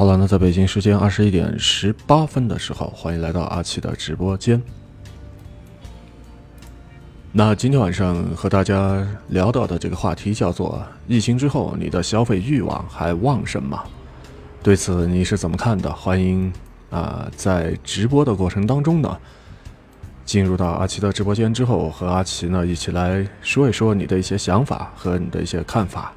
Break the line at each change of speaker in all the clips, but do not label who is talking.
好了，那在北京时间二十一点十八分的时候，欢迎来到阿奇的直播间。那今天晚上和大家聊到的这个话题叫做“疫情之后，你的消费欲望还旺盛吗？”对此你是怎么看的？欢迎啊，在直播的过程当中呢，进入到阿奇的直播间之后，和阿奇呢一起来说一说你的一些想法和你的一些看法。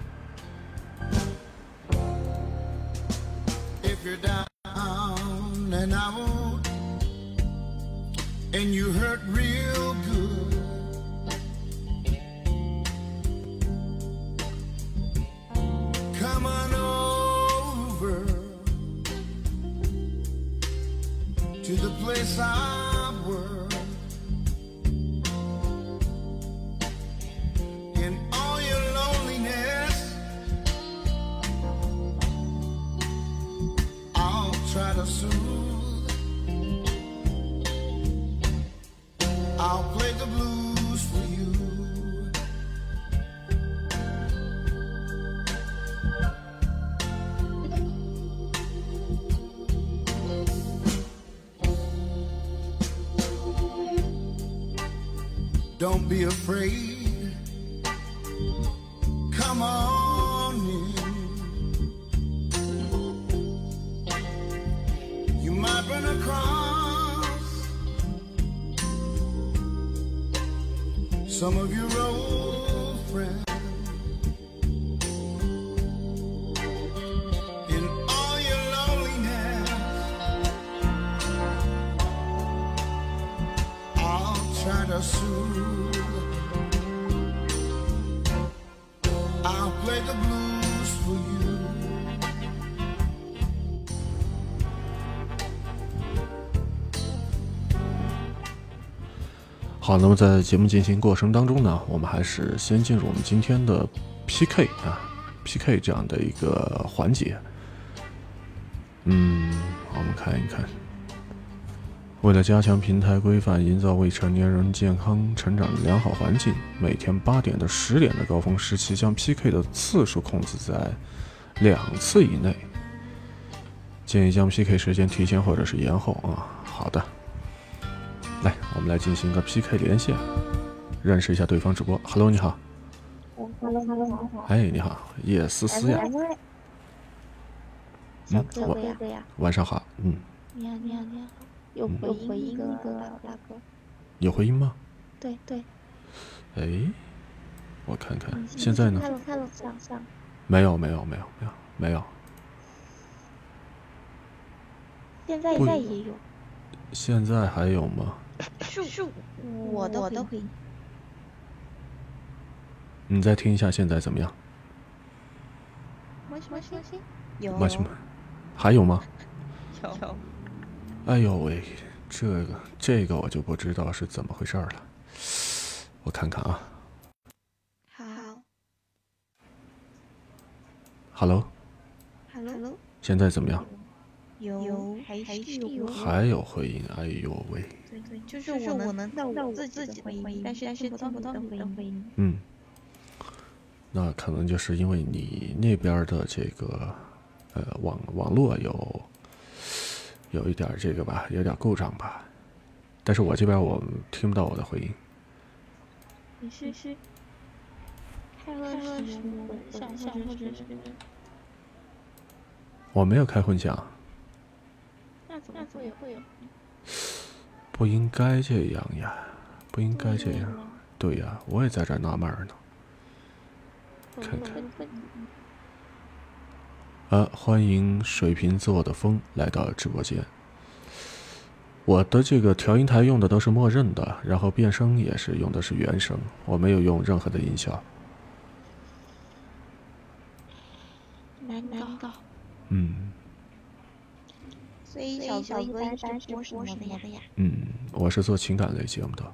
Some of your old friends.
好，那么在节目进行过程当中呢，我们还是先进入我们今天的 PK 啊，PK 这样的一个环节。嗯，我们看一看，为了加强平台规范，营造未成年人健康成长的良好环境，每天八点到十点的高峰时期，将 PK 的次数控制在两次以内。建议将 PK 时间提前或者是延后啊。好的。来，我们来进行一个 PK 连线，认识一下对方主播。Hello，你好。
Hello Hello 好好。
哎，你好，叶思思呀。
小
嗯，我
哥哥呀，
晚上好。嗯，
你好你好你好，有回音那个大哥，
有回音吗？
对对，
哎，我看看
嗯，
现在呢？
看了看了上上，
没有，没有，没有，没有，没有。
现在现在也有，
现在还有吗？
是是我的回音，
你再听一下，现在怎么样？
么西么西有。
马西们，还有吗？
有。
哎呦喂，这个这个我就不知道是怎么回事儿了。我看看啊。
好，Hello，，Hello
现在怎么样？
有还是有，
还有回音？哎呦喂，
对对，就是我能听到我自己的回音，但是但是听不到你的回音，
嗯，那可能就是因为你那边的这个呃网网络有有一点这个吧，有点故障吧。但是我这边我听不到我的回音。
你是是开了什么混响响或者是
我没有开混响，
那怎么会有会有？
不应该这样呀，不应该这样。对呀，我也在这纳闷呢。看看啊，欢迎水瓶座的风来到直播间。我的这个调音台用的都是默认的，然后变声也是用的是原声，我没有用任何的音效。
难道。
嗯
所以小小哥一般是播什么的呀？
嗯，我是做情感类节目的。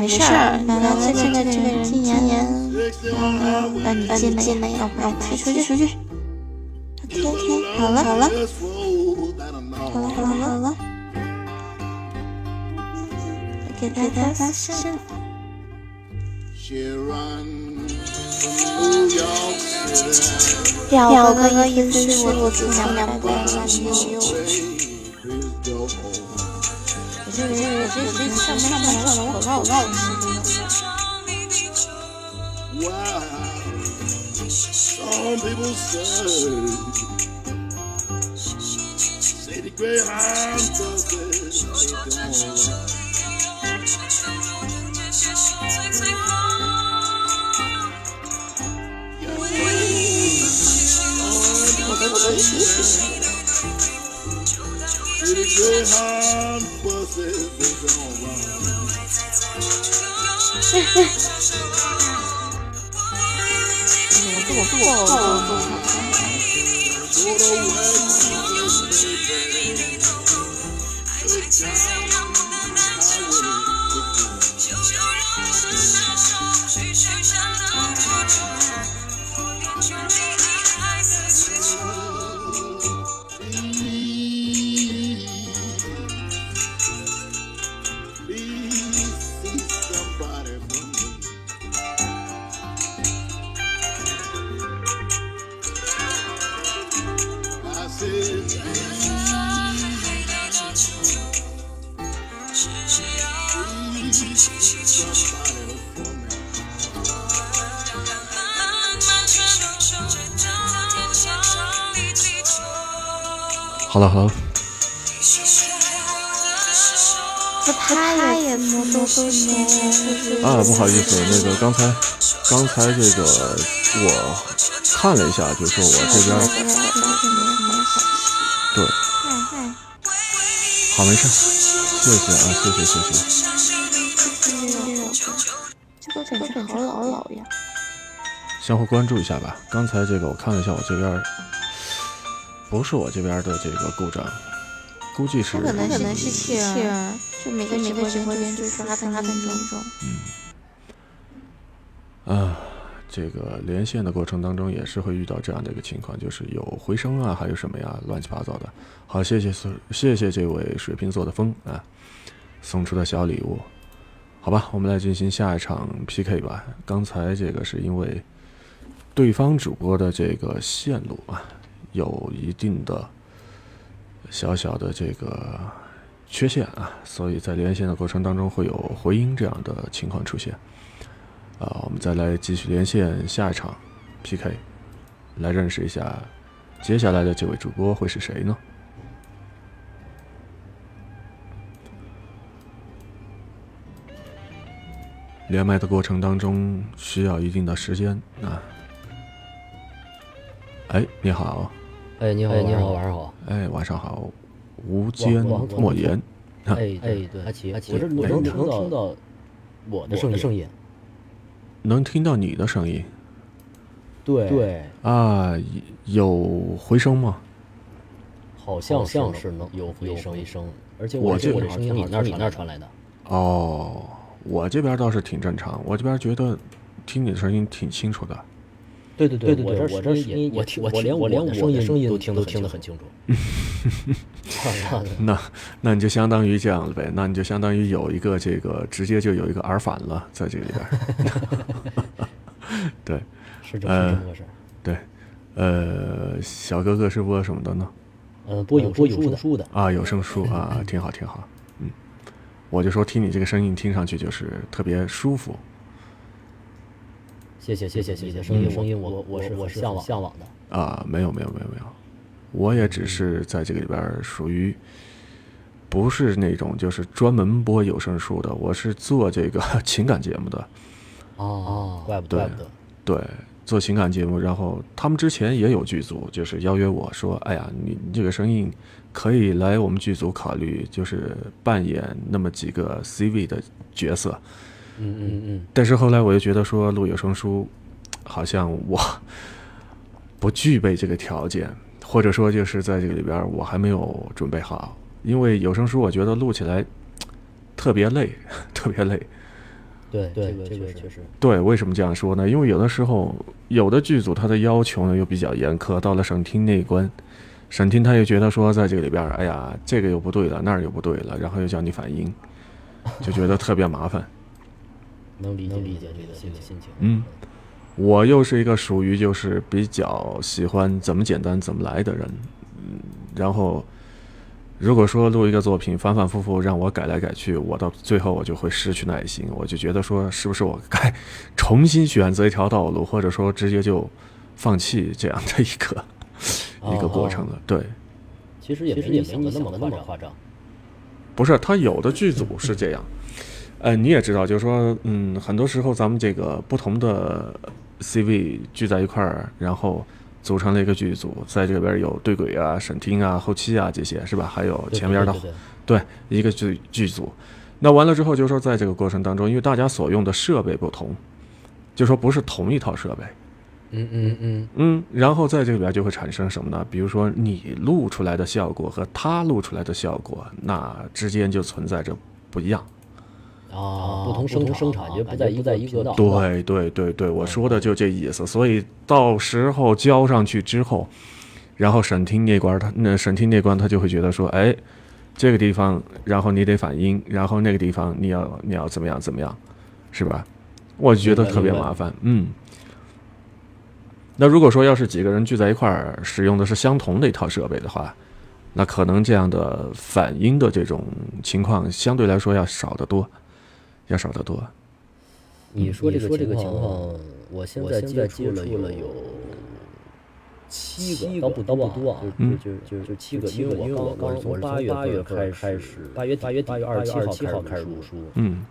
没事儿，奶奶这个这个人今年让让你进来进来，要不然退出去出去。OK OK，好了好了.好了好了好了，给大家发信。
She run from New York City.
表哥哥意思是我从娘娘国让你这这上面上面上面口罩罩是
Wow. Some people say, say the Greyhound buses they don't run. Say the Greyhound 你又何苦
用无声我不
愿你
好了好了，
这他也摸都是摸，
啊，不好意思，那个刚才刚才这个我看了一下，就说我这边对，好没事，谢谢啊，谢谢谢谢。
这个感觉好老老呀。
相互关注一下吧。刚才这个我看了一下，我这边儿不是我这边的这个故障，估计是
可能可能是气儿，就每个每个直播间就刷分分钟嗯。
啊，这个连线的过程当中也是会遇到这样的一个情况，就是有回声啊，还有什么呀，乱七八糟的。好，谢谢谢谢这位水瓶座的风啊送出的小礼物。好吧，我们来进行下一场 PK 吧。刚才这个是因为对方主播的这个线路啊，有一定的小小的这个缺陷啊，所以在连线的过程当中会有回音这样的情况出现。啊，我们再来继续连线下一场 PK，来认识一下接下来的这位主播会是谁呢？连麦的过程当中需要一定的时间啊。哎，你好，
哎，你好，
哎，
你好，晚上好。
哎，晚上好，无间莫言。
哎哎，
对
阿奇，阿奇，
我这
我能
能听到
我的
声音
声音。
能听到你的声音
对，
对，
啊，有回声吗？
好像
像
是能有回声，
回声，
而且
我这
这我的声音
你那
从那
传来的。
哦，我这边倒是挺正常，我这边觉得听你的声音挺清楚的。
对对
对对
我
对我这
这声音也
我听我
我连
我连我
的声
音
都
都听得很
听得很清
清
楚。
楚
那那你就相当于这样了呗，那你就相当于有一个这个直接就有一个耳返了，在这里边。对，
是这
呃
是。
对，呃，小哥哥是播什么的呢？
嗯，播有
播有
声书的，
啊，有声书啊，挺好挺好。嗯，我就说听你这个声音听上去就是特别舒服。
谢谢谢谢谢谢，声音
声音
我我
我
是
我是
向往向往的。
啊，没有没有没有没有，我也只是在这个里边属于不是那种就是专门播有声书的，我是做这个 情感节目的，
哦，怪不
对
怪不得。
对，做情感节目。然后他们之前也有剧组，就是邀约我说，哎呀，你你这个声音可以来我们剧组考虑，就是扮演那么几个 CV 的角色。
嗯嗯嗯，
但是后来我又觉得说录有声书，好像我不具备这个条件，或者说就是在这个里边我还没有准备好，因为有声书我觉得录起来特别累，特别累。
对
对
这个
确实。
对，为什么这样说呢？因为有的时候有的剧组他的要求呢又比较严苛，到了省厅那一关，省厅他又觉得说在这个里边，哎呀，这个又不对了，那儿又不对了，然后又叫你反映，就觉得特别麻烦。
能理解
能理解
这个
这个
心情。
嗯，我又是一个属于就是比较喜欢怎么简单怎么来的人，嗯，然后如果说录一个作品反反复复让我改来改去，我到最后我就会失去耐心，我就觉得说是不是我该重新选择一条道路，或者说直接就放弃这样的一个、一个过程了。对，
其实也
其实也
没你想
没你想的
的那么夸张。
那么夸张。
不是他有的剧组是这样，呃，你也知道，就是说，嗯，很多时候咱们这个不同的 CV 聚在一块儿，然后组成了一个剧组，在这边有对轨啊、审听啊、后期啊这些，是吧？还有前边的
对
一个剧剧组。那完了之后，就是说，在这个过程当中，因为大家所用的设备不同，就说不是同一套设备，
嗯嗯嗯，
嗯，然后在这里边就会产生什么呢？比如说你录出来的效果和他录出来的效果，那之间就存在着不一样。
啊，
不同
生
产感觉
不在一
在一个
频道。
对对对对，我说的就这意思。所以到时候交上去之后，然后审听那关他那审听那关他就会觉得说，哎，这个地方，然后你得反应，然后那个地方你要你要怎么样怎么样，是吧？我就觉得特别麻烦，嗯。那如果说要是几个人聚在一块儿，使用的是相同的一套设备的话，那可能这样的反应的这种情况相对来说要少得多，要少得多。
你说这个情况我现在接触了有七
七
个，
个
倒不倒不多啊，
嗯
就就就七个，
七个
因为
因为我刚
从八月
从八月
份
份开
开始
始，
八月
八月
八月二
二
十七号开
始
始录书，
嗯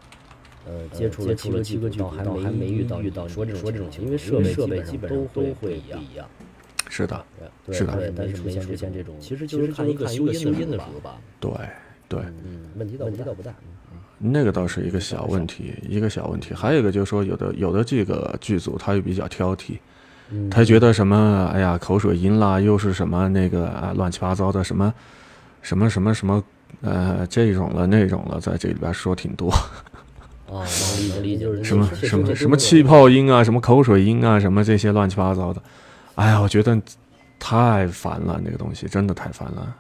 呃，
呃
接触了七个七个剧组，
剧组
还没遇到
遇到
你说这种
说这种
情况，因为设备
设备基
基本上都
会一样
是的，是的
对，但
但是没
出
出现这种
现这种，其实
其实
就是看一个修音的
修音的
时候吧，
对对。
嗯，问题倒问题倒不大，
那个倒是一个小问题，一个小问题。还有一个就是说，有的有的这个剧组他又比较挑剔，
嗯
他觉得什么，哎呀，口水音啦，又是什么那个啊，乱七八糟的什么什么什么什么，呃，这种了那种了，在这里边说挺多，什么什么什么气泡音啊，什么口水音啊，什么这些乱七八糟的，哎呀，我觉得太烦了，那个东西真的太烦了。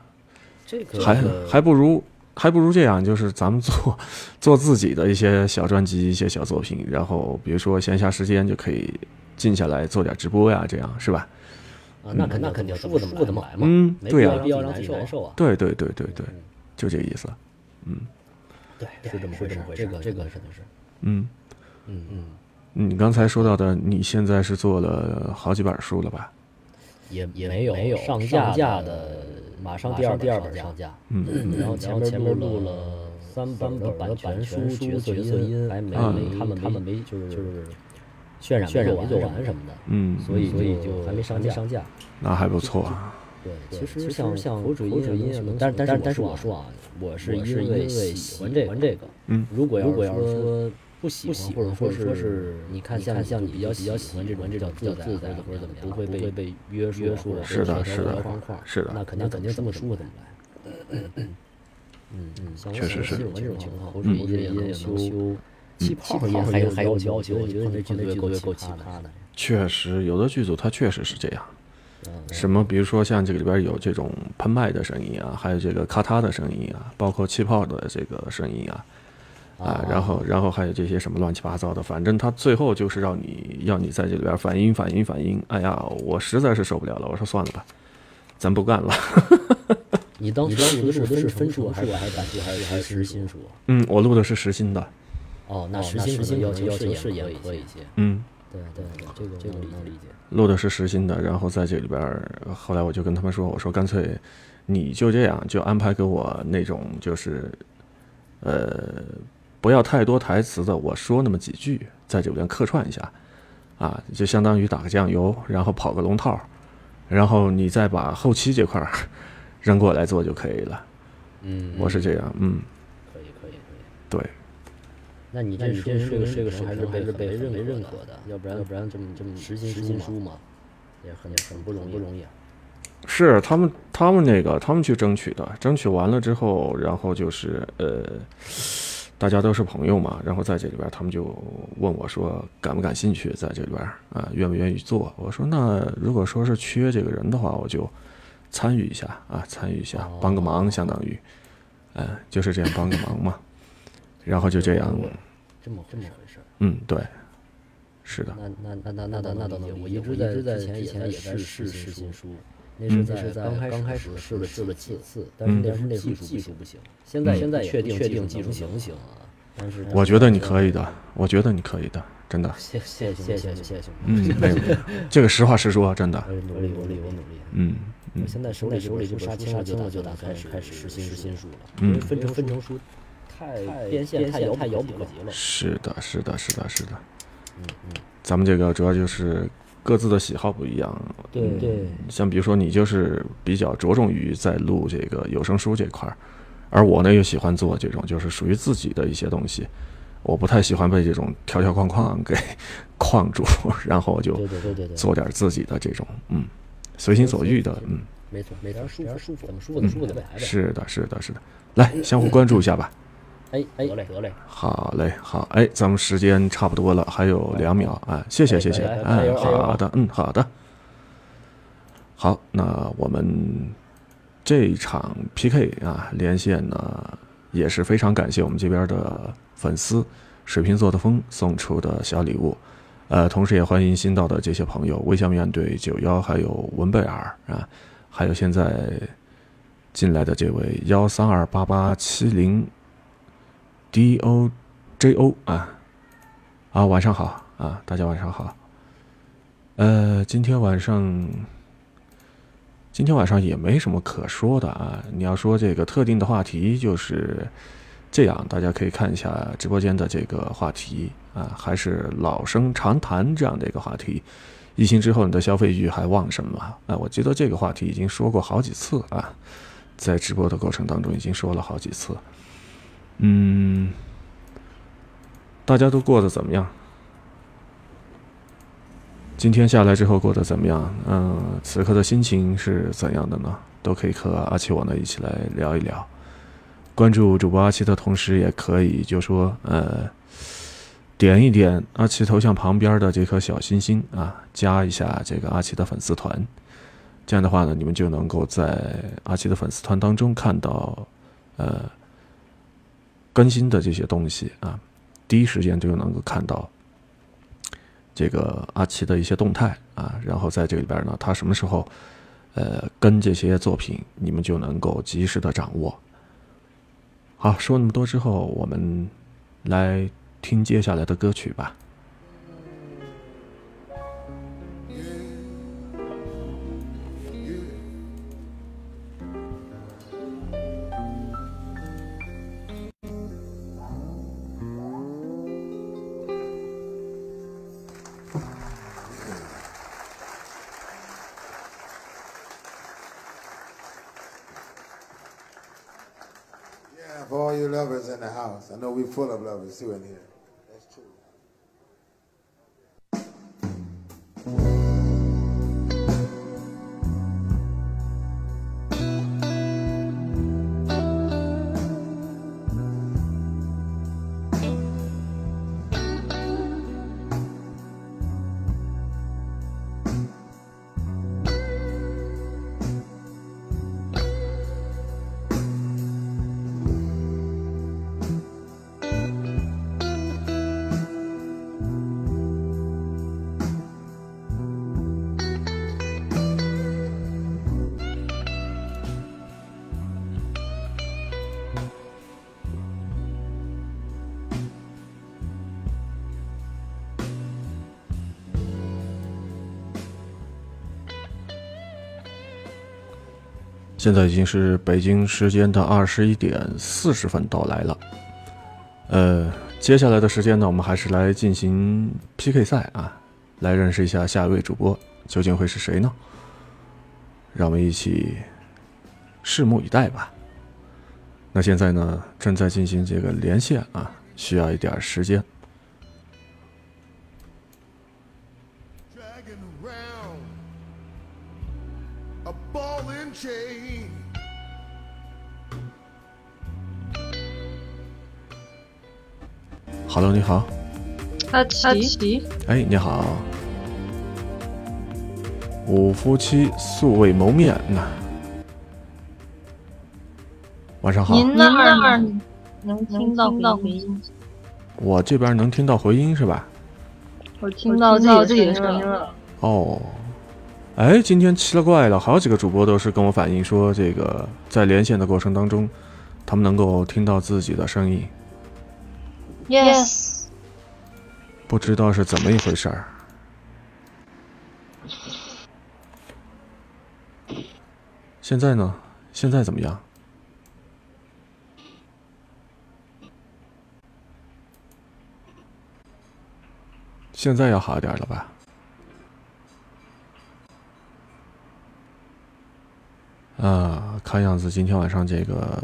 这个
还还不如还不如这样，就是咱们做做自己的一些小专辑、一些小作品，然后比如说闲暇时间就可以静下来做点直播呀，这样是吧？
啊，那肯
那肯定
舒
舒服
服怎么来嘛，
嗯，对呀、
没必要让自己难受啊，
对对对对对，就这个意思。
嗯对，是这么回事，这个这个是的是，
嗯，
嗯嗯，
你刚才说到的，你现在是做了好几本书了吧？
也也没有
没有
上
上
架
的
马上第二
第二
本上架，
嗯，
然后前面录了
三本的版权书、角色音还没他们他们没就是就是渲染渲染没做完什么的，
嗯，
所以所以就还没上架上架。
那还不错啊。
对，其实像像佛主音乐，但但是但是我说啊，我是因为喜欢这个，
嗯，
如果如果要是说不喜欢，或者说是你看像像你比较比较喜欢这种这种自在或者或者怎么样，不会被被约束约束
是的是的
框框，
是的
那肯定肯定这么舒服怎么来？嗯嗯，
确实是
这种情况，修。气泡音还有还有要求，我觉得这剧组够够奇葩的。
确实，有的剧组它确实是这样。
嗯
什么，比如说像这个里边有这种喷麦的声音啊，还有这个咔嗒的声音啊，包括气泡的这个声音啊，啊，然后然后还有这些什么乱七八糟的，反正他最后就是让你要你在这里边反应反应反应。哎呀，我实在是受不了了，我说算了吧，咱不干了。
你当时录的是分数还是还是版还是还是实心数？
嗯，我录的是实心的。
哦，那实心的要求要求是严苛一些。
嗯，
对对对，这个这个能理解。
录的是实心的，然后在这里边，后来我就跟他们说，我说干脆你就这样，就安排给我那种就是，呃，不要太多台词的，我说那么几句，在这边客串一下，啊，就相当于打个酱油，然后跑个龙套，然后你再把后期这块儿扔过来做就可以了。
嗯，
我是这样，嗯，
可以可以可以。
对，
那你这这这个这个还是还是被认为认可的，要不然要不然这么这么实心实心书嘛，也很很不容易不容易啊。
是他们他们那个他们去争取的，争取完了之后，然后就是呃，大家都是朋友嘛，然后在这里边他们就问我说感不感兴趣在这里边啊，愿不愿意做？我说那如果说是缺这个人的话，我就参与一下啊，参与一下，帮个忙，相当于，嗯、就是这样帮个忙嘛，然后就这样，
这么这么回事儿。
嗯，对，是的，
那那那那那那倒能理解。我一直在之前以前也在试试新书，那是在刚开刚开始试了试了几次，但是那是那技术技术不行。现在现在确定确定技术行不行啊？但是
我觉得你可以的，我觉得你可以的，真的，
谢谢谢谢谢谢。
嗯，没有，没有这个实话实说，真的，
我努力努力我努力。
嗯嗯
我。现在手里手里就杀青了，就打就打开始开始实新实新书了，因为分成分成书太边线太遥太遥不可及了。
是的，是的，是的，是的。
嗯嗯，
咱们这个主要就是各自的喜好不一样。
对对。
像比如说你就是比较着重于在录这个有声书这块儿，而我呢又喜欢做这种就是属于自己的一些东西。我不太喜欢被这种条条框框给 框住，然后我就。做点自己的这种嗯随心所欲的嗯。
没错，没错，舒服舒服，怎么舒服怎么舒服怎么来呗。
是的，是的，是的。来，相互关注一下吧。
哎哎，得嘞得嘞。
好嘞，好，哎，咱们时间差不多了，还有两秒啊，谢谢谢谢，哎，好的，嗯，好的，好，那我们这一场 PK 啊连线呢，也是非常感谢我们这边的粉丝水瓶座的风送出的小礼物，呃，同时也欢迎新到的这些朋友，微笑面对九幺，还有文贝尔啊，还有现在进来的这位幺三二八八七零。D O J O 啊啊，晚上好啊，大家晚上好。呃，今天晚上，今天晚上也没什么可说的啊。你要说这个特定的话题，就是这样，大家可以看一下直播间的这个话题啊，还是老生常谈这样的一个话题。疫情之后，你的消费欲还旺盛吗？啊，我记得这个话题已经说过好几次啊，在直播的过程当中已经说了好几次。嗯，大家都过得怎么样？今天下来之后过得怎么样？嗯，此刻的心情是怎样的呢？都可以和阿奇我呢一起来聊一聊。关注主播阿奇的同时，也可以就说呃，点一点阿奇头像旁边的这颗小心心啊，加一下这个阿奇的粉丝团。这样的话呢，你们就能够在阿奇的粉丝团当中看到呃。更新的这些东西啊，第一时间就能够看到这个阿奇的一些动态啊，然后在这里边呢，他什么时候呃跟这些作品，你们就能够及时的掌握。好，说那么多之后，我们来听接下来的歌曲吧。
Lovers in the house. I know we're full of lovers too in here. That's true.
现在已经是北京时间的二十一点四十分到来了。呃，接下来的时间呢，我们还是来进行 PK 赛啊，来认识一下下一位主播究竟会是谁呢？让我们一起拭目以待吧。那现在呢，正在进行这个连线啊，需要一点时间。Hello，你好，
阿奇，
哎，你好，五夫妻素未谋面呐，晚上好。
您那儿能听到回音？
我这边能听到回音是吧？
我听到自己的声音了。
哦，哎，今天奇了怪了，好几个主播都是跟我反映说，这个在连线的过程当中，他们能够听到自己的声音，
Yes，
不知道是怎么一回事儿。现在呢？现在怎么样？现在要好点了吧？啊，看样子今天晚上这个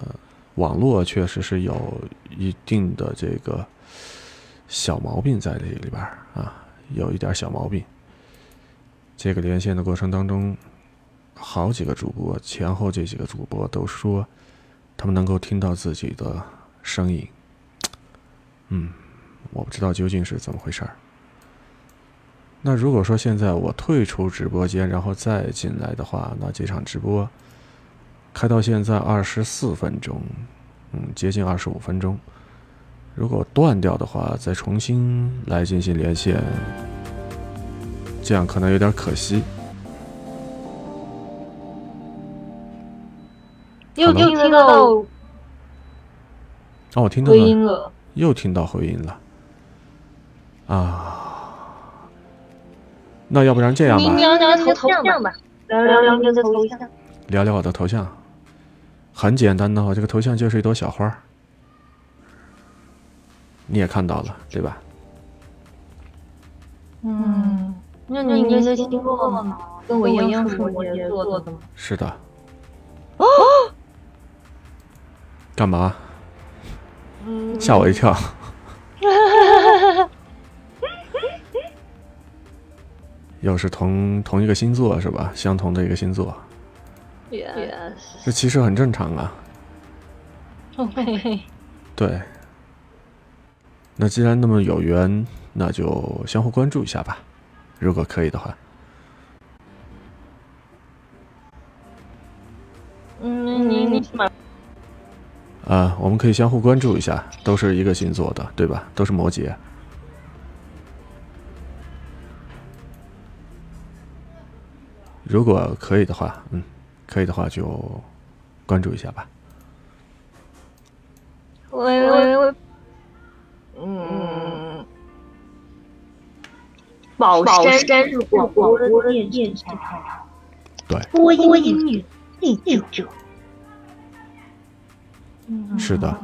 网络确实是有一定的这个小毛病在这里边啊，有一点小毛病。这个连线的过程当中，好几个主播前后这几个主播都说，他们能够听到自己的声音。嗯，我不知道究竟是怎么回事儿。那如果说现在我退出直播间，然后再进来的话，那这场直播开到现在二十四分钟，嗯，接近二十五分钟。如果断掉的话，再重新来进行连线，这样可能有点可惜。
又听得到
哦，我听到
回
了，
音了。
又听到回音了。啊，那要不然这样吧，
您聊聊你的头像吧，聊聊聊您的头像。
聊聊我的头像。很简单的，我这个头像就是一朵小花儿，你也看到了，对吧？
嗯，那您的星座呢？跟我一样是摩羯座的吗？
是的。干嘛？吓我一跳。又是同同一个星座是吧？相同的一个星座，
Yes。
这其实很正常啊。对。那既然那么有缘，那就相互关注一下吧，如果可以的话。
嗯，您您马
啊，我们可以相互关注一下，都是一个星座的，对吧？都是摩羯。如果可以的话，嗯，可以的话就关注一下吧。
喂喂喂，嗯，宝山是广播的电视台，
对，
播音女第九九。
是的。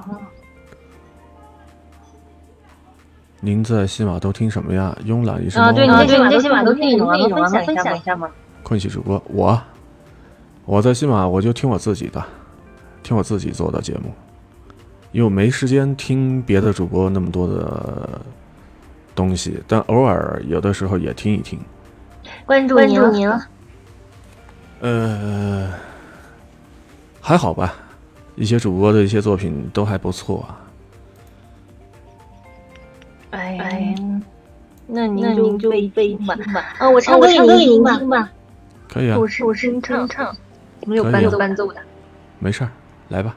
您在西马都听什么呀？慵懒一生
啊，对，你
猫
这些马都听什么？能分享一？下吗？
困起主播，我我在西马我就听我自己的，听我自己做的节目。因为我没时间听别的主播那么多的东西，但偶尔有的时候也听一听。
关注您了，您了。
呃，还好吧，一些主播的一些作品都还不错啊。
哎呀，那您就就背听吧。啊，我唱歌给您听吧。
可以啊，
我是我是唱唱，没有伴奏伴奏的。
没事儿，来吧。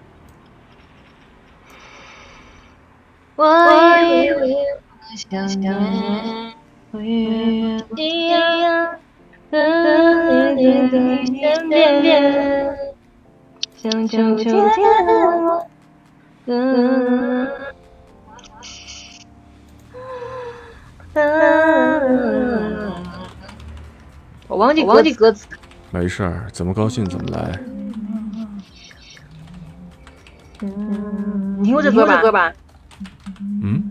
我也会想念，一样和你在身边，像秋天的我。我忘记忘记歌词。
没事儿，怎么高兴怎么来。
嗯，你听过这歌吧？
嗯。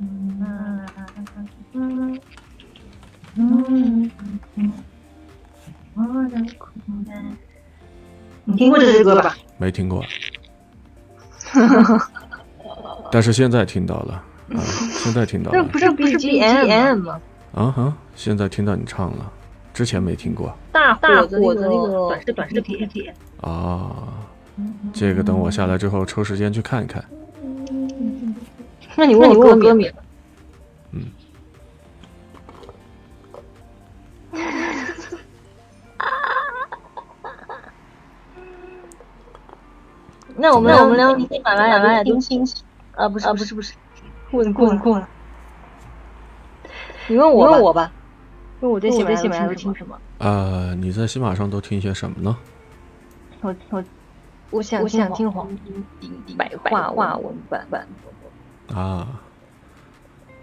你听过这首歌吧？
没听过。但是现在听到了，啊，现在听到了。
这不是 BGM 吗？
啊哈，现在听到你唱了，之前没听过。
大大火的那个短视短视频。
啊，这个等我下来之后抽时间去看一看。
那你问我歌歌名？
嗯。
那我们我们聊喜马拉雅听清晰啊，不是啊，不是不是，问过了过了。你问我问我吧，问我在喜马拉雅听什么？
呃，你在喜马上都听些什么呢？
我我我想我想听黄金白话话文版版。
啊。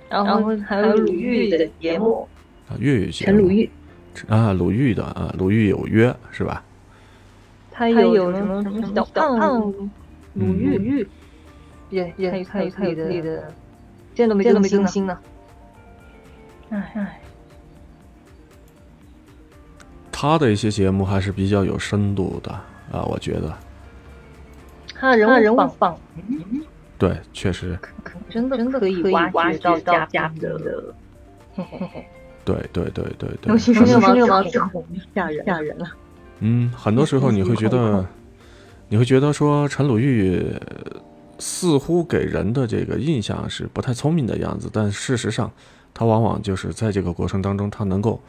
然后还有鲁豫的节目。
啊，粤语节
目。陈鲁豫。
啊，鲁豫的啊，鲁豫有约是吧？
他有什么什么小胖鲁豫，也也他有他有还有自己的，现在都没更新呢。哎哎。
他的一些节目还是比较有深度的啊，我觉得。
他人物人物棒。
对，确实。
真的真的可以挖掘到嘉宾的。
对对对对对。
尤其是那个那个王志宏，吓人吓人了。
嗯，很多时候你会觉得，你会觉得说陈鲁豫似乎给人的这个印象是不太聪明的样子，但事实上，他往往就是在这个过程当中，他能够，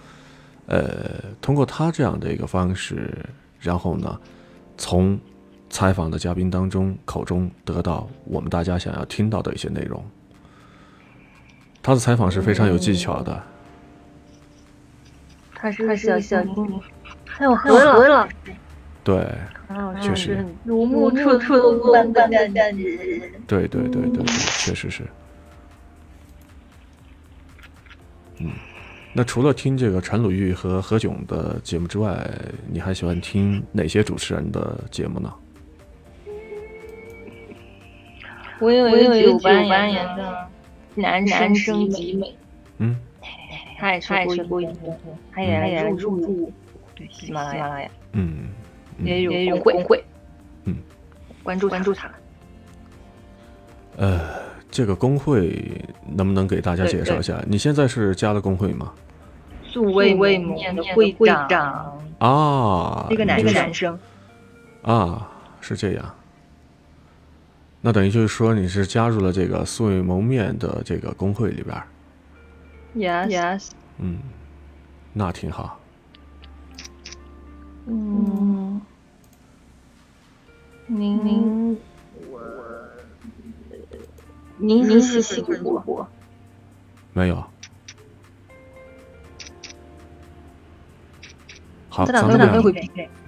呃，通过他这样的一个方式，然后呢，从采访的嘉宾当中口中得到我们大家想要听到的一些内容。他的采访是非常有技巧的。
他是小小精还有何老师，
对，确实
如沐处处般般感觉。
对对对对，确实是。嗯，那除了听这个陈鲁豫和何炅的节目之外，你还喜欢听哪些主持人的节目呢？
我有一个九八年的男男生集美，
嗯，
他也是播音，他也入驻。喜马拉雅，
嗯，
也有也有工会，
嗯，
关注关注他。
呃，这个工会能不能给大家介绍一下？你现在是加了工会吗？
素未谋面的会长
啊，
一个男男生
啊，是这样。那等于就是说你是加入了这个素未谋面的这个工会里边。
Yes yes。
嗯，那挺好。
嗯，您您我您您是辛苦不？
没有。好，咱们俩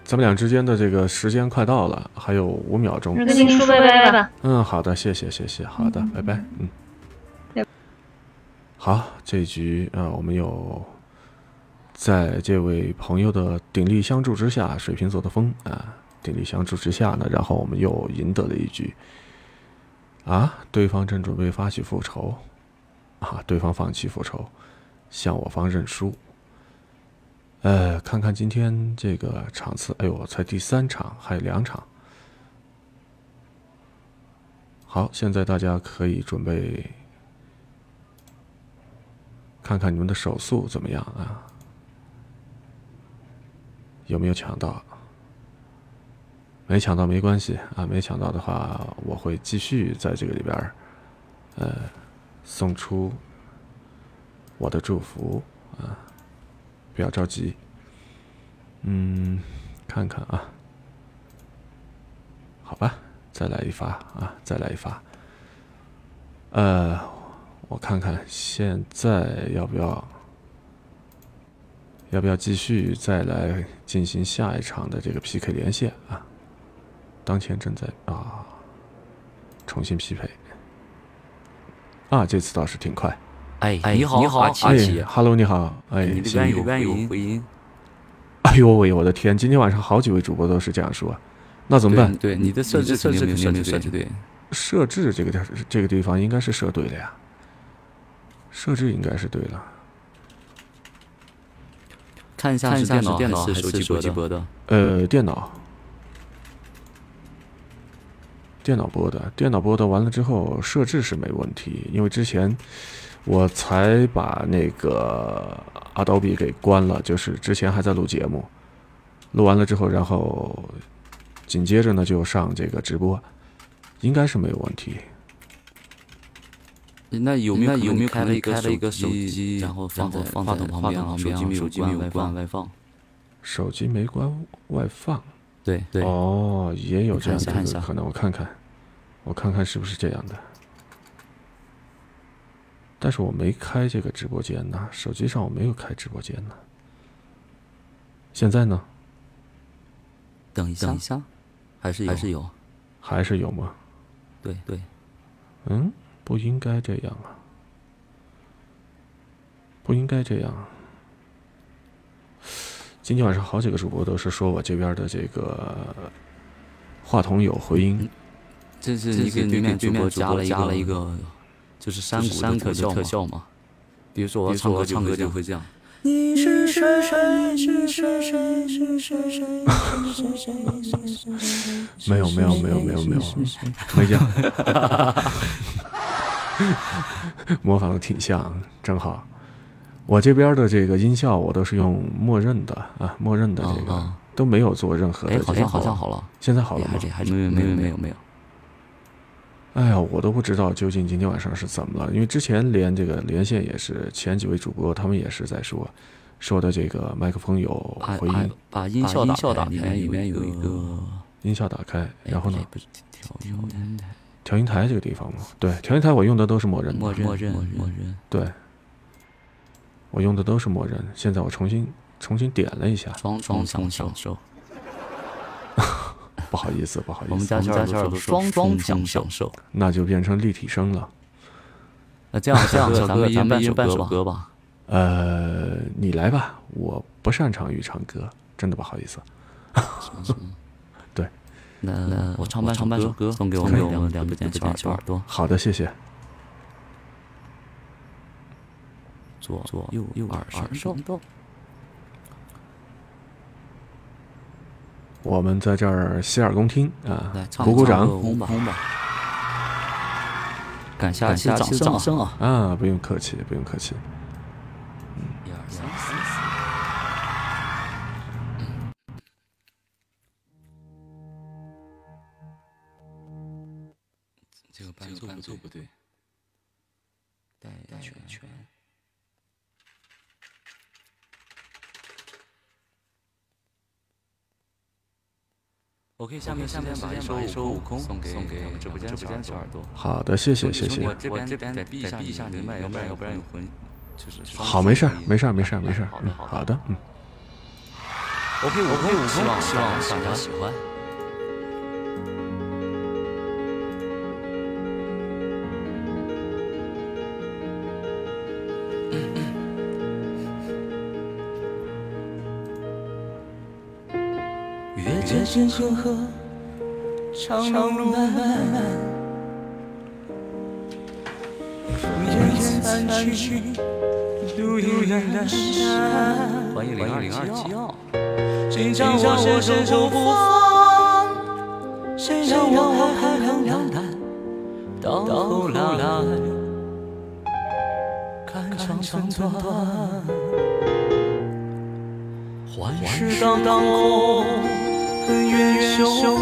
咱们俩之间的这个时间快到了，还有五秒钟。
跟您说拜拜吧。
嗯，好的，谢谢谢谢，好的，拜拜，嗯。好，这一局啊，我们有。在这位朋友的鼎力相助之下，水瓶座的风啊，鼎力相助之下呢，然后我们又赢得了一局。啊，对方正准备发起复仇，啊，对方放弃复仇，向我方认输。呃，看看今天这个场次，哎呦，才第三场，还有两场，好，现在大家可以准备看看你们的手速怎么样啊？有没有抢到？没抢到没关系啊，没抢到的话，我会继续在这个里边儿，呃，送出我的祝福啊，不要着急，嗯，看看啊，好吧，再来一发啊，再来一发，呃，我看看现在要不要，要不要继续再来进行下一场的这个 PK 连线啊？当前正在啊，重新匹配啊，这次倒是挺快。
哎
哎
你好
你好
阿
哎
奇
，，Hello，你好，哎，
你的
新宇
边有边有回音，
哎呦喂，我的天！今天晚上好几位主播都是这样说，那怎么办？
对你的设置设置肯定没有设置对，
设置这个地这个地方应该是设对了呀，设置应该是对了。
看一下是电脑电脑还是手机播的？
呃，电脑，电脑播的，电脑播的完了之后设置是没问题，因为之前我才把那个 Adobe 给关了，就是之前还在录节目，录完了之后，然后紧接着呢就上这个直播，应该是没有问题。
那有没有有没有开了一个开了一个手机，然后放在放在话筒旁边，手机没有关外放，
手机没关外放。
对对，
哦，也有这样的
看一下
一个可能，我看看，我看看是不是这样的。但是我没开这个直播间呢，手机上我没有开直播间呢。现在呢？
等一下等一下，还是还是有，
还是有吗？
对对，
嗯，不应该这样啊，不应该这样。今天晚上好几个主播都是说我这边的这个话筒有回音，
这是你给对面对面加了加了一个，就是山谷山谷的特效嘛。比如说我唱歌唱歌就会这样。你是谁？是谁？是谁？是谁？
没有没有没有没有没有没这样，模仿的挺像，正好。我这边的这个音效我都是用默认的啊，默认的这个都没有做任何的。
哎，好像好像好了，
现在好了吗？
还没有没有没有没有。
哎呀，我都不知道究竟今天晚上是怎么了，因为之前连这个连线也是前几位主播他们也是在说，说的这个麦克风有回音，
把音效打开，里面有一个
音效打开，然后呢？
调音台，
调音台这个地方嘛，对，调音台我用的都是默认的，
默认默认默认，
对，我用的都是默认。现在我重新重新点了一下，
双双享享受。
不好意思，不好意思，
我们家家家双双享享受，
那就变成立体声了。
那这样这样，咱们一人一人伴首歌吧。
呃，你来吧，我不擅长于唱歌，真的不好意思。对，
那那我唱半唱半首歌，送给我们两两个点小耳朵。
好的，谢谢。
左左右右耳神动。
我们在这儿洗耳恭听啊，
鼓
鼓掌，
轰吧轰吧！感谢感谢掌声啊！
啊，不用客气，不用客气。
嗯，一二三四。这个伴奏伴奏不对，带圈圈。OK，下面下面把一首《悟空》送给送给直播间直播间小耳朵。
好的，谢谢谢谢。
我这边这边得闭一下闭一下你麦，要不然要不然有混，就是。
好，没事儿没事儿没事儿没事儿。嗯，好的，嗯。
OK，我 OK，希望希望大家喜欢。
越接近星河，长路漫漫，烽烟散去，独影阑珊。
欢迎零二零二七号。
谁叫我身手不放？谁让我海海两两淡？到后来，肝肠寸断，幻世当空，恩怨休怀，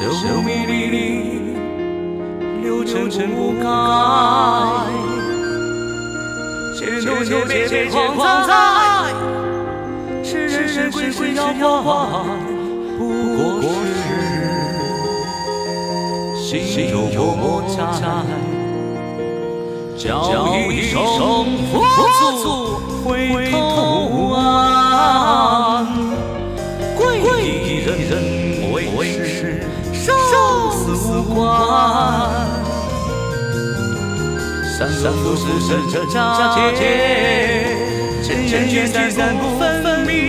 生命里流尘不改，千多年别狂哉，是人人鬼鬼妖怪，不过是。心有魔债，叫一声佛祖回头三福是真真假假，真真假假不分明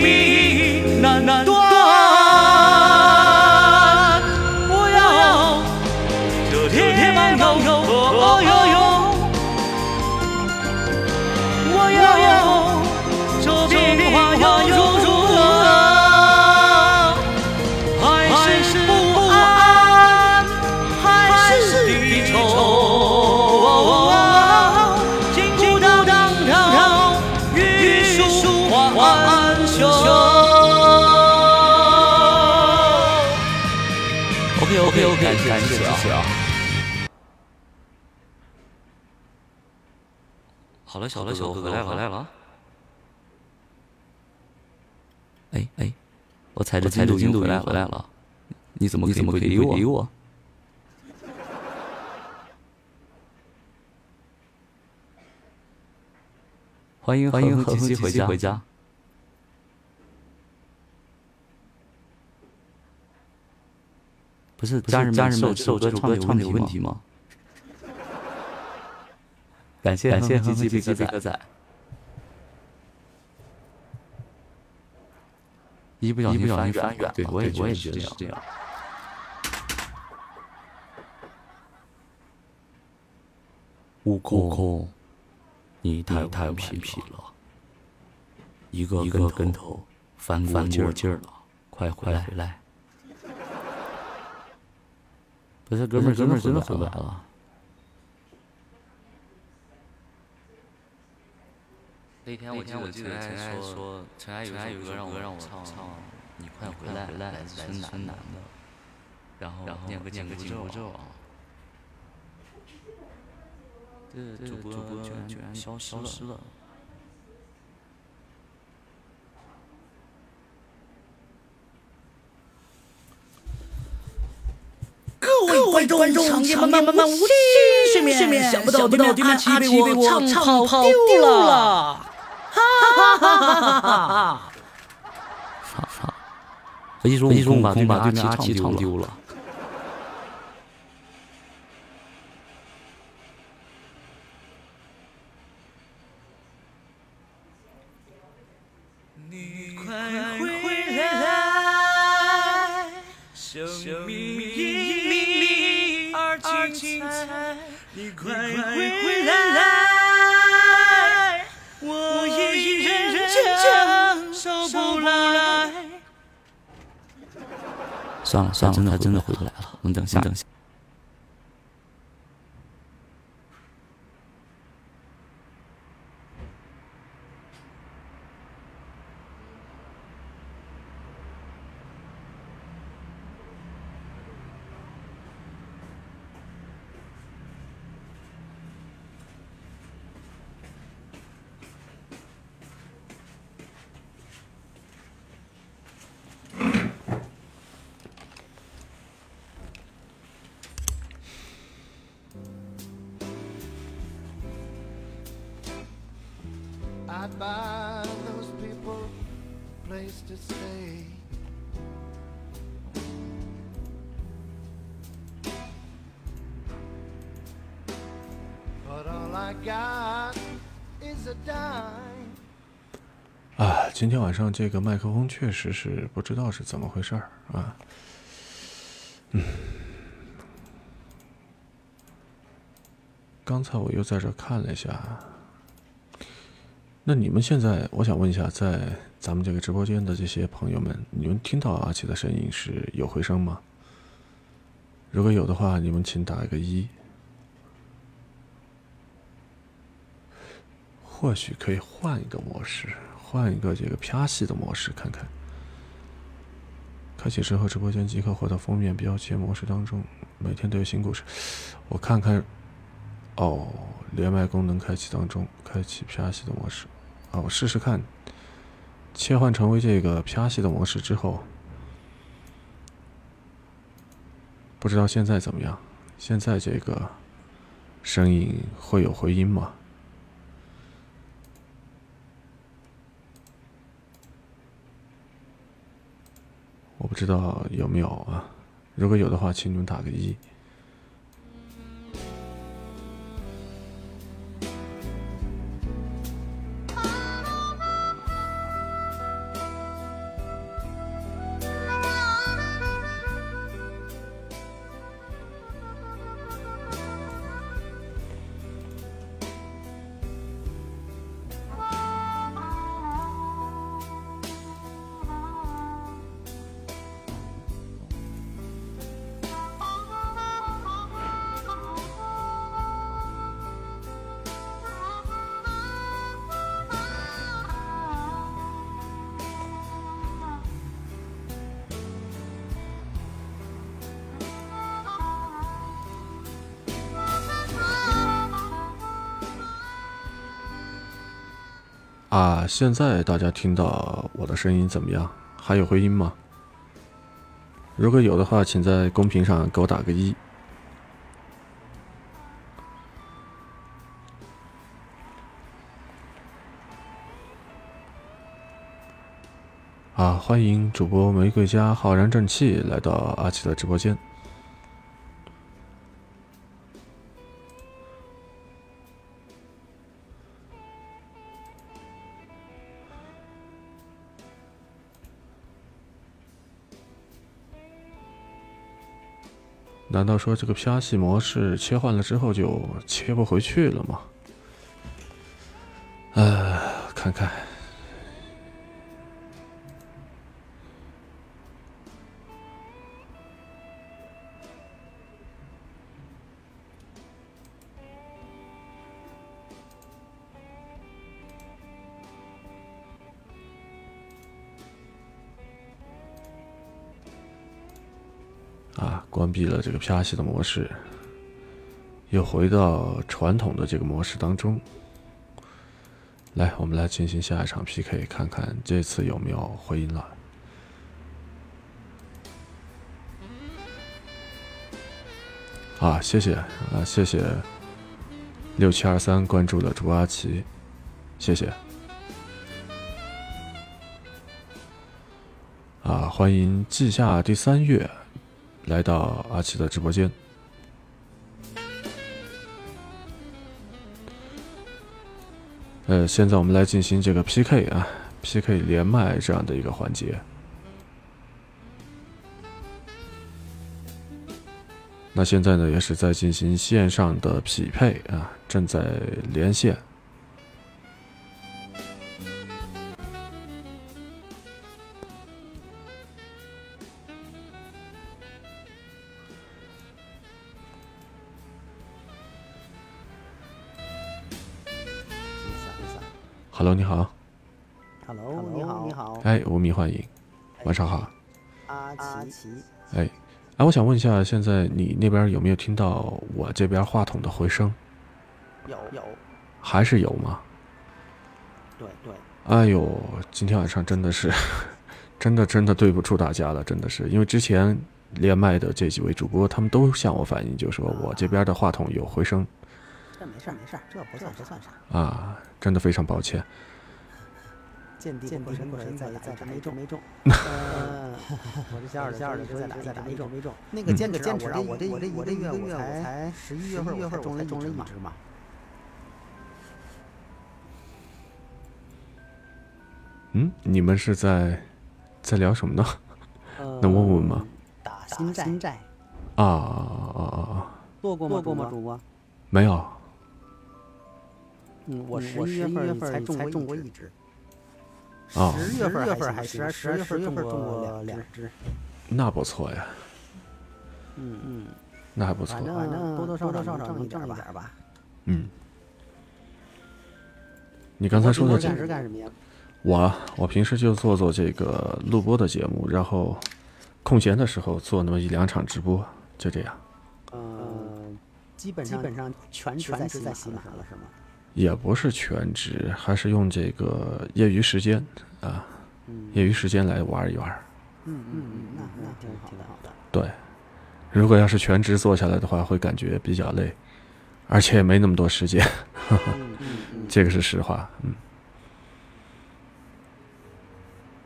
了，小了，小回来了，回来了。哎哎，我踩着踩着进度回来回来了，你怎么你怎么可以理我？欢迎欢迎和鸡回家回家。不是家人家人这首歌唱的有问题吗？感谢感谢和鸡鸡鸡哥仔，一不小心翻远，对我也我也觉得是这样。悟空，悟空你太太有皮皮了，一个一个跟头翻翻过劲儿了，快回来回来！不是哥们儿哥们儿真的回不来了。那天我记得陈爱说，陈爱有首歌让我唱，你快回来，来自春春南的，然后念个念个紧箍咒啊。这主播居然居然消消失了。
各位观众，场面慢慢慢无心睡眠，想不到对面对面阿奇被我唱跑丢了，哈哈哈哈哈哈！
操操！一说一说把对面阿奇唱丢了。你快回来，生命因你而精彩。你快回来，算了算了，他真的回不来了。我们等下等下。
To stay
啊，今天晚上这个麦克风确实是不知道是怎么回事儿啊。嗯，刚才我又在这看了一下，那你们现在，我想问一下，在咱们这个直播间的这些朋友们，你们听到阿奇的声音是有回声吗？如果有的话，你们请打一个一。或许可以换一个模式，换一个这个啪戏的模式看看。开启之后，直播间即可回到封面标签模式当中，每天都有新故事。我看看，哦，连麦功能开启当中，开启啪戏的模式。啊，我试试看，切换成为这个啪戏的模式之后，不知道现在怎么样？现在这个声音会有回音吗？我不知道有没有啊，如果有的话，请你们打个一。啊，现在大家听到我的声音怎么样？还有回音吗？如果有的话，请在公屏上给我打个一。啊，欢迎主播玫瑰家浩然正气来到阿奇的直播间。难道说这个 PRC 模式切换了之后就切不回去了吗？呃，看看。闭了这个啪戏的模式，又回到传统的这个模式当中。来，我们来进行下一场 PK，看看这次有没有回音了。啊，谢谢啊，谢谢六七二三关注的朱阿奇，谢谢。啊，欢迎季夏第三月。来到阿奇的直播间，呃，现在我们来进行这个 PK 啊，PK 连麦这样的一个环节。那现在呢，也是在进行线上的匹配啊，正在连线。Hello，你好。
Hello，你好，你好。
哎，无名欢迎，晚上好。
阿奇，
哎，哎，我想问一下，现在你那边有没有听到我这边话筒的回声？
有有，
还是有吗？
对对。
哎呦，今天晚上真的是，真的真的对不住大家了，真的是，因为之前连麦的这几位主播，他们都向我反映，就说我这边的话筒有回声。
这没事儿没事儿，这不算不算啥。
啊，真的非常抱歉。
见地见地神鬼在在这没中没中。呃，我这下儿下儿的在打在打没中没中。那个坚持坚持啊，我这我这我这月我才十一月份月份中了中了一只嘛。
嗯，你们是在在聊什么呢？能问问吗？
打新新债。
啊啊啊啊！
做过吗？做过吗？主播？
没有。
嗯，我十一月份才中过一只。
啊。
十月份还十十十月份中过两只。
那不错呀。
嗯嗯，
那还不错
反。正反正多多少少挣一挣一点吧。
嗯，你刚才说的这
平时干什么呀？
我啊我平时就做做这个录播的节目，然后空闲的时候做那么一两场直播，就这样。
嗯，基本上基本上全全职在喜马了是吗？
也不是全职，还是用这个业余时间啊，业余时间来玩一玩。
嗯嗯嗯，那那挺好挺好的。
对，如果要是全职做下来的话，会感觉比较累，而且也没那么多时间。
嗯嗯嗯。
这个是实话，嗯。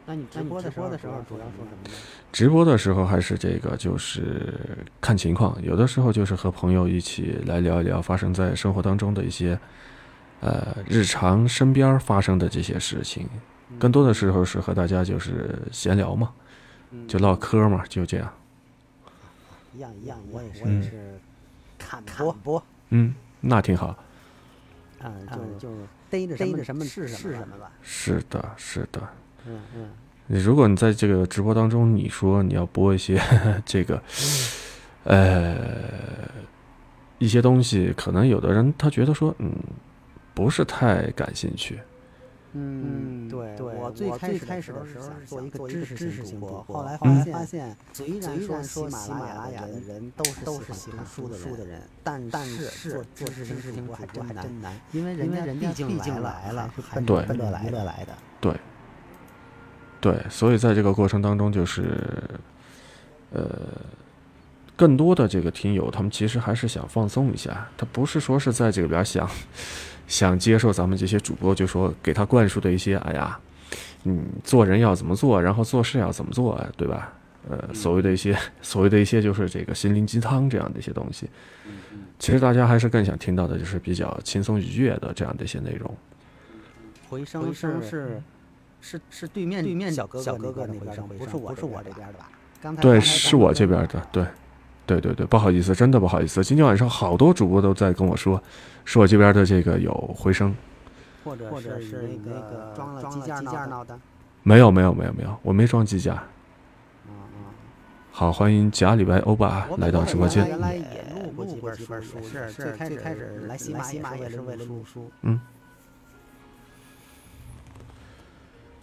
那你直播的时候的时候主要说什么呢？
直播的时候还是这个，就是看情况，有的时候就是和朋友一起来聊一聊发生在生活当中的一些，呃，日常身边发生的这些事情，更多的时候是和大家就是闲聊嘛，就唠嗑嘛，就这样。
一样一样，我也是我也是看播播。
嗯，那挺好。
啊，就就逮着逮着什么是什么吧。
是的，是的。
嗯嗯。
你如果你在这个直播当中，你说你要播一些 这个，呃，一些东西，可能有的人他觉得说，嗯，不是太感兴趣。
嗯，对，我最开开始的时候是做一个知识性主播，后来发现发现，虽然说喜马拉雅的人都是都是喜欢书的书的人，但但是做做知识型主播还真难，因为人家人毕竟来了，还是奔着来的来的。
对。对，所以在这个过程当中，就是，呃，更多的这个听友，他们其实还是想放松一下，他不是说是在这边想想接受咱们这些主播，就说给他灌输的一些，哎呀，嗯，做人要怎么做，然后做事要怎么做，对吧？呃，所谓的一些 所谓的一些就是这个心灵鸡汤这样的一些东西，其实大家还是更想听到的就是比较轻松愉悦的这样的一些内容。
回声是是。是是对面对面小哥哥小哥哥那边的，不是我不是我这边的吧？
对，是我这边的，对，对对对，不好意思，真的不好意思。今天晚上好多主播都在跟我说，是我这边的这个有回声，
或者或者是那个装了机架闹的，
没有没有没有没有，我没装机架。好，欢迎贾里白欧巴来到直播间。
原来也录过几本书，是最开最开始来喜马喜马也是为了录书，
嗯。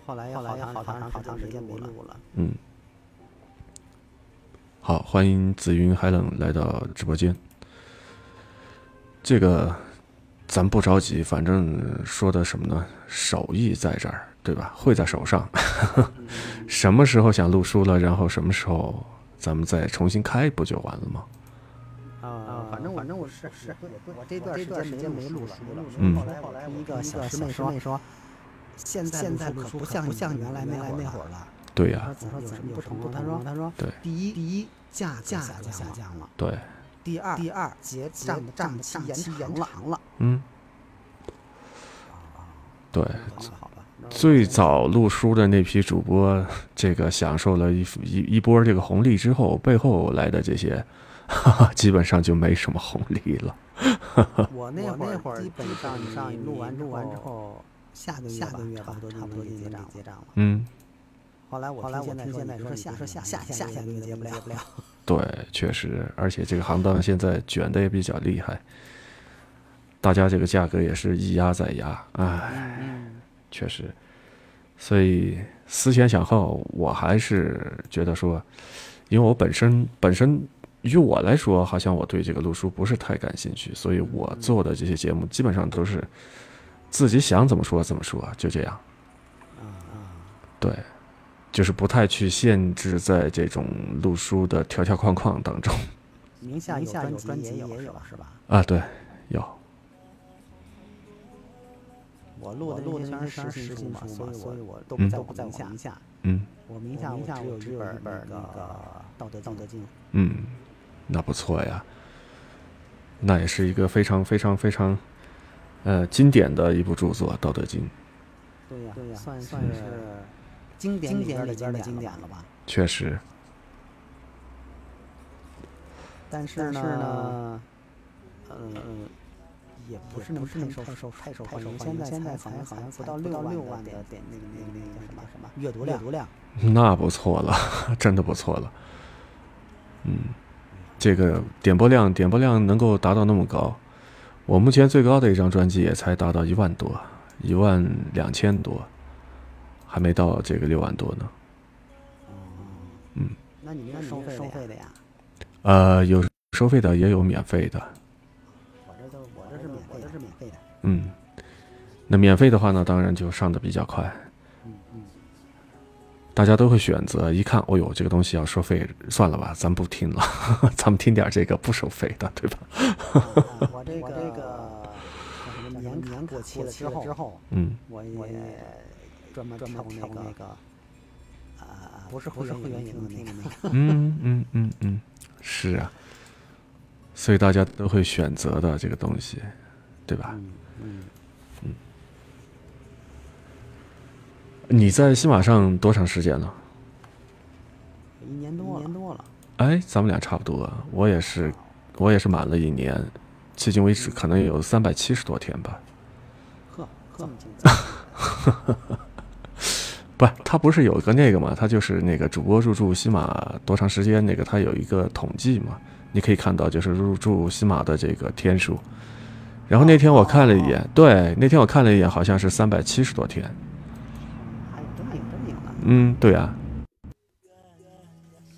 后来后来好长好长时间没录了。
嗯，好，欢迎紫云海冷来到直播间。这个咱不着急，反正说的什么呢？手艺在这儿，对吧？会在手上。什么时候想录书了，然后什么时候咱们再重新开，不就完了吗？
啊，反正反正我是是，我这段这段时间没录书了。
嗯。
后来后来一个小师妹说说。现在现在可不像不像原来那那会儿了。
对呀。
他说有什么不同？他说他说，
对，
第一第一价价格下降了。
对。
第二第二结账账期延延长了。
嗯。对。最早录书的那批主播，这个享受了一一一波这个红利之后，背后来的这些，基本上就没什么红利了。
我那会儿那会儿基本上上录完录完之后。下个月下个月差不多差不多就结账结账了。
嗯。
后来我后来我听现在说下说下下下下个月结不了不了。
对，确实，而且这个行当现在卷的也比较厉害，大家这个价格也是一压再压，唉，确实。所以思前想后，我还是觉得说，因为我本身本身于我来说，好像我对这个路书不是太感兴趣，所以我做的这些节目基本上都是。自己想怎么说怎么说，就这样。对，就是不太去限制在这种录书的条条框框当中。
名下有专辑也有是吧？
啊，对，有。
我录的录的全是实心书嘛，所以我都不在不在名下。
嗯。
我名下名下只有一本那个《道德道德经》。
嗯，那不错呀。那也是一个非常非常非常。呃，经典的一部著作《道德经》，
对呀，算算是经典里边的经典了吧？
确实。
但是呢，呃，也不是那么太受受太受欢迎。现在现在好像好像不到六万的点那个那个那个叫什么什么阅读量。
那不错了，真的不错了。嗯，这个点播量点播量能够达到那么高，我目前最高的一张专辑也才达到一万多，一万两千多，还没到这个六万多呢。嗯，
那你们是收费收费的呀？
呃，有收费的，也有免费的。
我这都我这是免费，这是免费的。
嗯，那免费的话呢，当然就上的比较快。
嗯嗯。
大家都会选择，一看，哦呦，这个东西要收费，算了吧，咱不听了，咱们听点这个不收费的，对吧？
啊我这个年年过期了之后之后，
嗯，
我也专门专门跳那个啊，不是不是会员营的那个那个。
嗯嗯嗯嗯，是啊，所以大家都会选择的这个东西，对吧？
嗯
嗯。你在西马上多长时间了？
一年多了，一年多了。
哎，咱们俩差不多，我也是，我也是满了一年，迄今为止可能有三百七十多天吧。
呵，这么精
不，他不是有个那个嘛？他就是那个主播入驻西马多长时间？那个他有一个统计嘛？你可以看到，就是入驻西马的这个天数。然后那天我看了一眼，对，那天我看了一眼，好像是三百七十多天。嗯，对啊。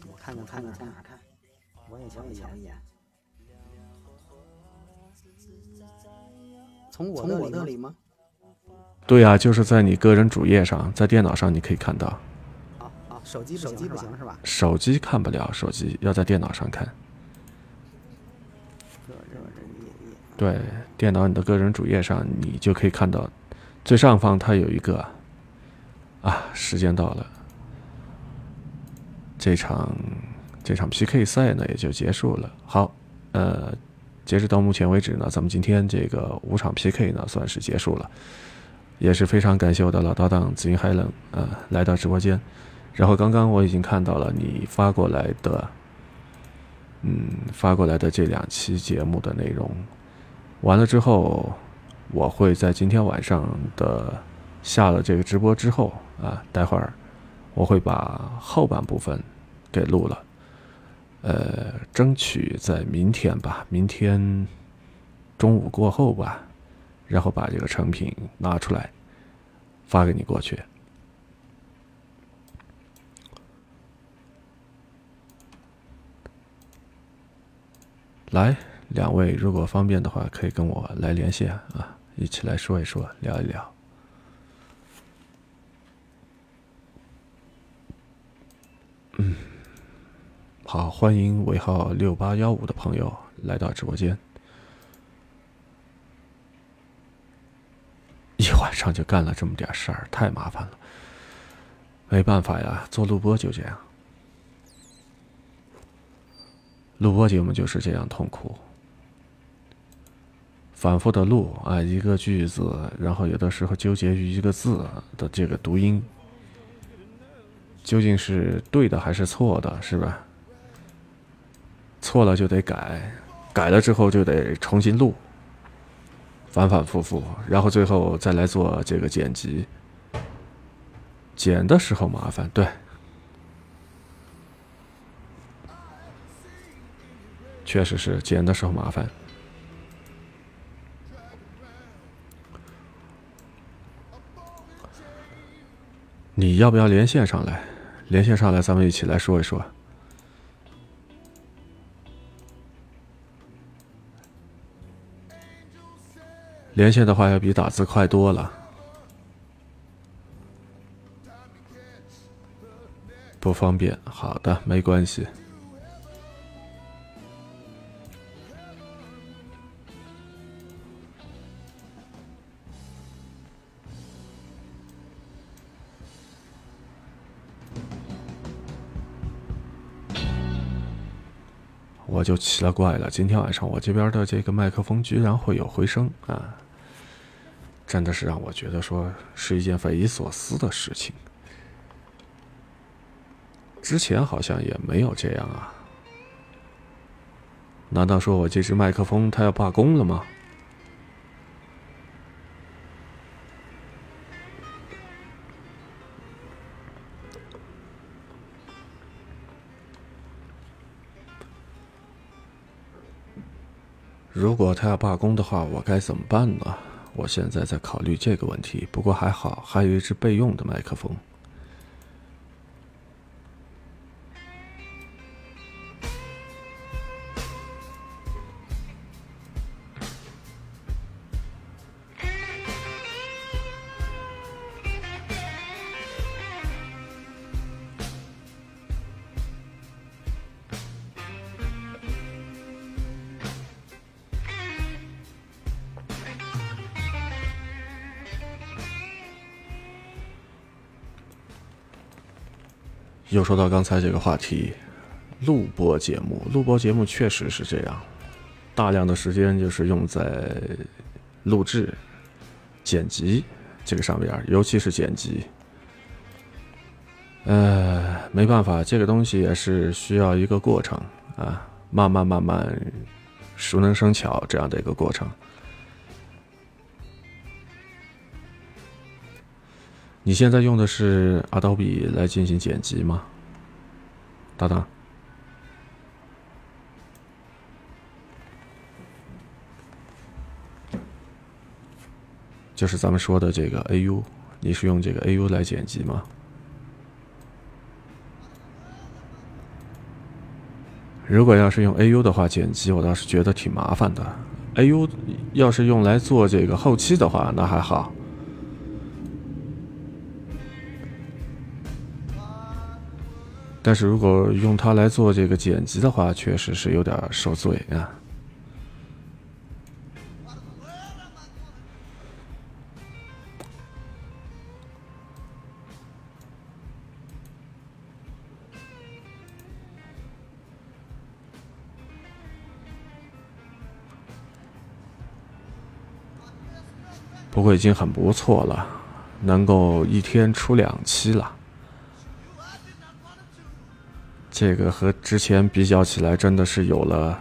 我看看看看看看，我也瞧一瞧一眼。从我
从我
那里吗？
对呀、就是在你个人主页上，在电脑上你可以看到。
啊啊，手机手机不行是吧？
手机看不了，手机要在电脑上看。
个人主页页。
对，电脑你的个人主页上，你就可以看到，最上方它有一个，啊，时间到了，这场这场 PK 赛呢也就结束了。好，呃，截止到目前为止呢，咱们今天这个五场 PK 呢算是结束了，也是非常感谢我的老搭档紫云海冷，呃，来到直播间。然后刚刚我已经看到了你发过来的，嗯，发过来的这两期节目的内容。完了之后，我会在今天晚上的下了这个直播之后啊，待会儿我会把后半部分给录了，呃，争取在明天吧，明天中午过后吧，然后把这个成品拿出来发给你过去。来，两位如果方便的话，可以跟我来联系啊，一起来说一说，聊一聊。嗯，好，欢迎尾号六八幺五的朋友来到直播间。一晚上就干了这么点事儿，太麻烦了。没办法呀，做录播就这样。录播节目就是这样痛苦，反复的录啊，一个句子，然后有的时候纠结于一个字的这个读音，究竟是对的还是错的，是吧？错了就得改，改了之后就得重新录，反反复复，然后最后再来做这个剪辑。剪的时候麻烦，对。确实是剪的时候麻烦。你要不要连线上来？连线上来，咱们一起来说一说。连线的话要比打字快多了。不方便，好的，没关系。我就奇了怪了，今天晚上我这边的这个麦克风居然会有回声啊！真的是让我觉得说是一件匪夷所思的事情。之前好像也没有这样啊？难道说我这只麦克风它要罢工了吗？如果他要罢工的话，我该怎么办呢？我现在在考虑这个问题。不过还好，还有一只备用的麦克风。说到刚才这个话题，录播节目，录播节目确实是这样，大量的时间就是用在录制、剪辑这个上面，尤其是剪辑。呃，没办法，这个东西也是需要一个过程啊，慢慢慢慢熟能生巧这样的一个过程。你现在用的是 Adobe 来进行剪辑吗？搭档，就是咱们说的这个 AU，你是用这个 AU 来剪辑吗？如果要是用 AU 的话，剪辑我倒是觉得挺麻烦的。AU 要是用来做这个后期的话，那还好。但是如果用它来做这个剪辑的话，确实是有点受罪啊。不过已经很不错了，能够一天出两期了。这个和之前比较起来，真的是有了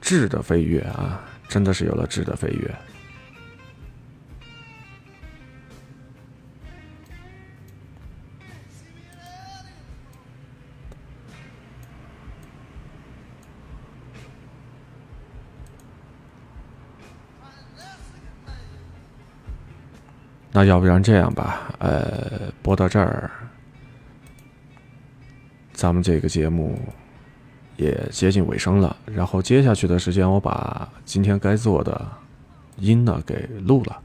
质的飞跃啊！真的是有了质的飞跃。那要不然这样吧，呃，播到这儿。咱们这个节目也接近尾声了，然后接下去的时间，我把今天该做的音呢给录了。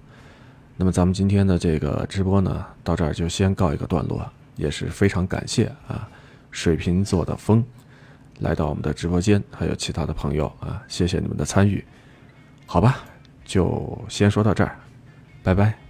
那么咱们今天的这个直播呢，到这儿就先告一个段落，也是非常感谢啊，水瓶座的风来到我们的直播间，还有其他的朋友啊，谢谢你们的参与。好吧，就先说到这儿，拜拜。